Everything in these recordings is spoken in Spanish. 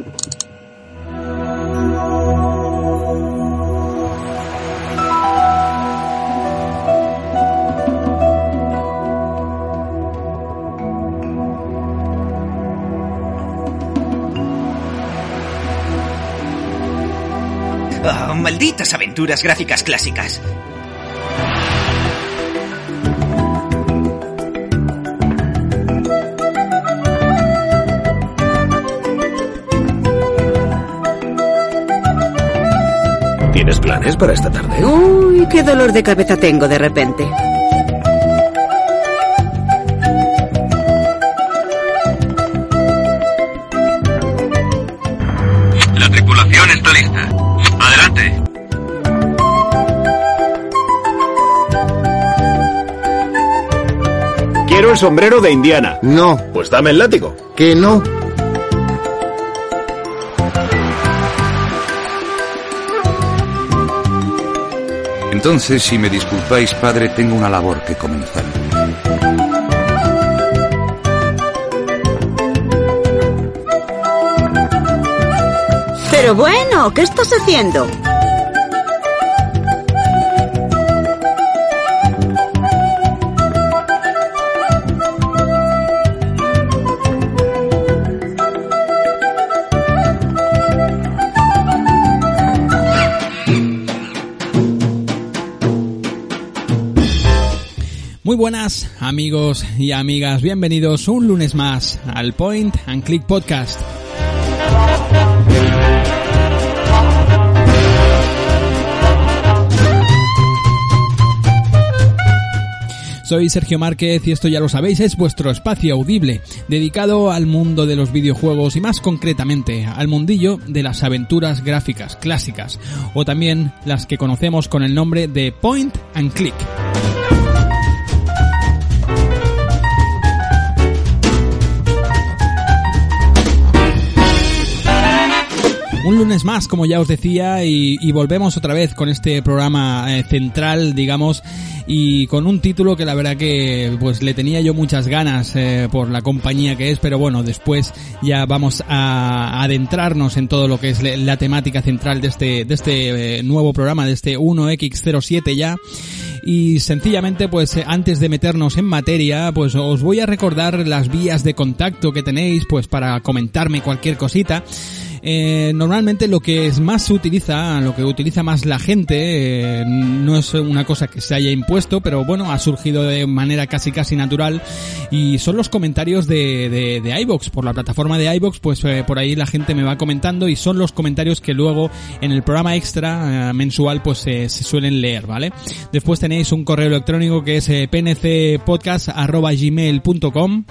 Oh, malditas aventuras gráficas clásicas. ¿Tienes planes para esta tarde? Uy, qué dolor de cabeza tengo de repente. La tripulación está lista. Adelante. Quiero el sombrero de Indiana. No, Pues dame el látigo. que no. Entonces, si me disculpáis, padre, tengo una labor que comenzar. Pero bueno, ¿qué estás haciendo? Muy buenas amigos y amigas, bienvenidos un lunes más al Point and Click Podcast. Soy Sergio Márquez y esto ya lo sabéis, es vuestro espacio audible, dedicado al mundo de los videojuegos y más concretamente al mundillo de las aventuras gráficas clásicas, o también las que conocemos con el nombre de Point and Click. Un lunes más, como ya os decía, y, volvemos otra vez con este programa eh, central, digamos, y con un título que la verdad que pues le tenía yo muchas ganas eh, por la compañía que es, pero bueno, después ya vamos a adentrarnos en todo lo que es la temática central de este, de este eh, nuevo programa, de este 1X07 ya. Y sencillamente, pues antes de meternos en materia, pues os voy a recordar las vías de contacto que tenéis, pues para comentarme cualquier cosita. Eh, normalmente lo que es más se utiliza, lo que utiliza más la gente, eh, no es una cosa que se haya impuesto, pero bueno, ha surgido de manera casi casi natural y son los comentarios de, de, de. Por la plataforma de iVoox, pues eh, por ahí la gente me va comentando y son los comentarios que luego en el programa extra eh, mensual pues se suelen leer, ¿vale? Después tenéis un correo electrónico que es pncpodcast.gmail.com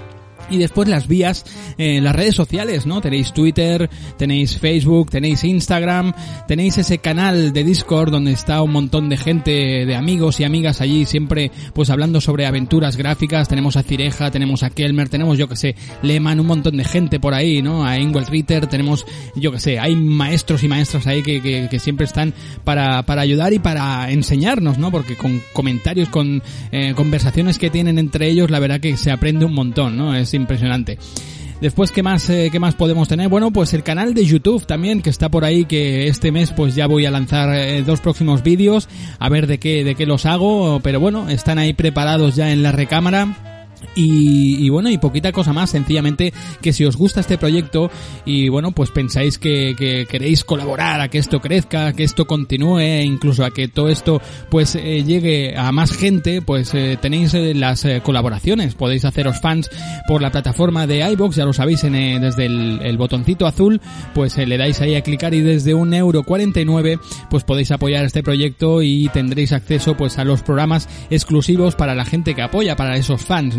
y después las vías, eh, las redes sociales, ¿no? Tenéis Twitter, tenéis Facebook, tenéis Instagram, tenéis ese canal de Discord donde está un montón de gente, de amigos y amigas allí, siempre pues hablando sobre aventuras gráficas. Tenemos a Cireja, tenemos a Kelmer, tenemos yo que sé, Lehman, un montón de gente por ahí, ¿no? A Ingwell Ritter, tenemos, yo que sé, hay maestros y maestras ahí que, que, que siempre están para, para ayudar y para enseñarnos, ¿no? Porque con comentarios, con eh, conversaciones que tienen entre ellos, la verdad que se aprende un montón, ¿no? Impresionante. Después, ¿qué más, eh, ¿qué más podemos tener? Bueno, pues el canal de YouTube también, que está por ahí, que este mes pues ya voy a lanzar eh, dos próximos vídeos, a ver de qué, de qué los hago, pero bueno, están ahí preparados ya en la recámara. Y, bueno, y poquita cosa más, sencillamente que si os gusta este proyecto y bueno, pues pensáis que, queréis colaborar a que esto crezca, a que esto continúe, incluso a que todo esto pues eh, llegue a más gente, pues eh, tenéis eh, las colaboraciones, podéis haceros fans por la plataforma de iBox, ya lo sabéis, en, desde el, botoncito azul, pues le dais ahí a clicar y desde un euro 49 pues podéis apoyar este proyecto y tendréis acceso pues a los programas exclusivos para la gente que apoya, para esos fans,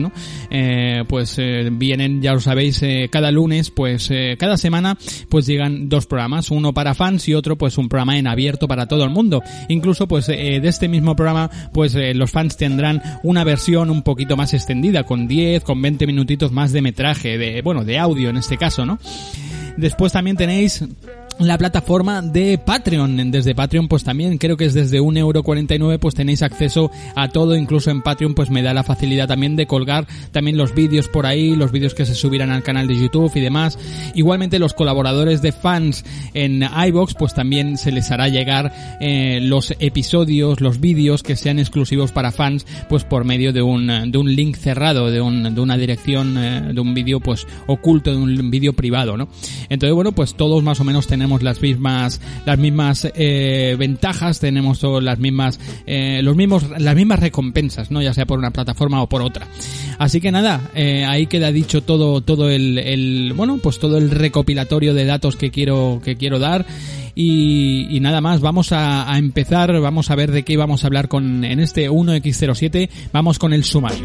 Eh, pues eh, vienen, ya lo sabéis, eh, cada lunes, pues cada semana, pues llegan dos programas, uno para fans y otro pues un programa en abierto para todo el mundo. Incluso pues de este mismo programa, pues los fans tendrán una versión un poquito más extendida, con 10, con 20 minutitos más de metraje, de, bueno, de audio en este caso, ¿no? Después también tenéis la plataforma de Patreon. Desde Patreon, pues también creo que es desde 1,49€, pues tenéis acceso a todo, incluso en Patreon, pues me da la facilidad también de colgar también los vídeos por ahí, los vídeos que se subirán al canal de YouTube y demás. Igualmente los colaboradores de fans en iBox, pues también se les hará llegar eh, los episodios, los vídeos que sean exclusivos para fans, pues por medio de un, de un link cerrado, de, un, de una dirección, eh, de un vídeo pues oculto, de un vídeo privado, ¿no? Entonces, bueno, pues todos más o menos tenemos tenemos las mismas las mismas eh, ventajas, tenemos las mismas eh, los mismos las mismas recompensas, no ya sea por una plataforma o por otra. Así que nada, eh, ahí queda dicho todo todo el, bueno pues todo el recopilatorio de datos que quiero que quiero dar. Y, nada más, vamos a, a, empezar, vamos a ver de qué vamos a hablar con en este 1X07, vamos con el sumario.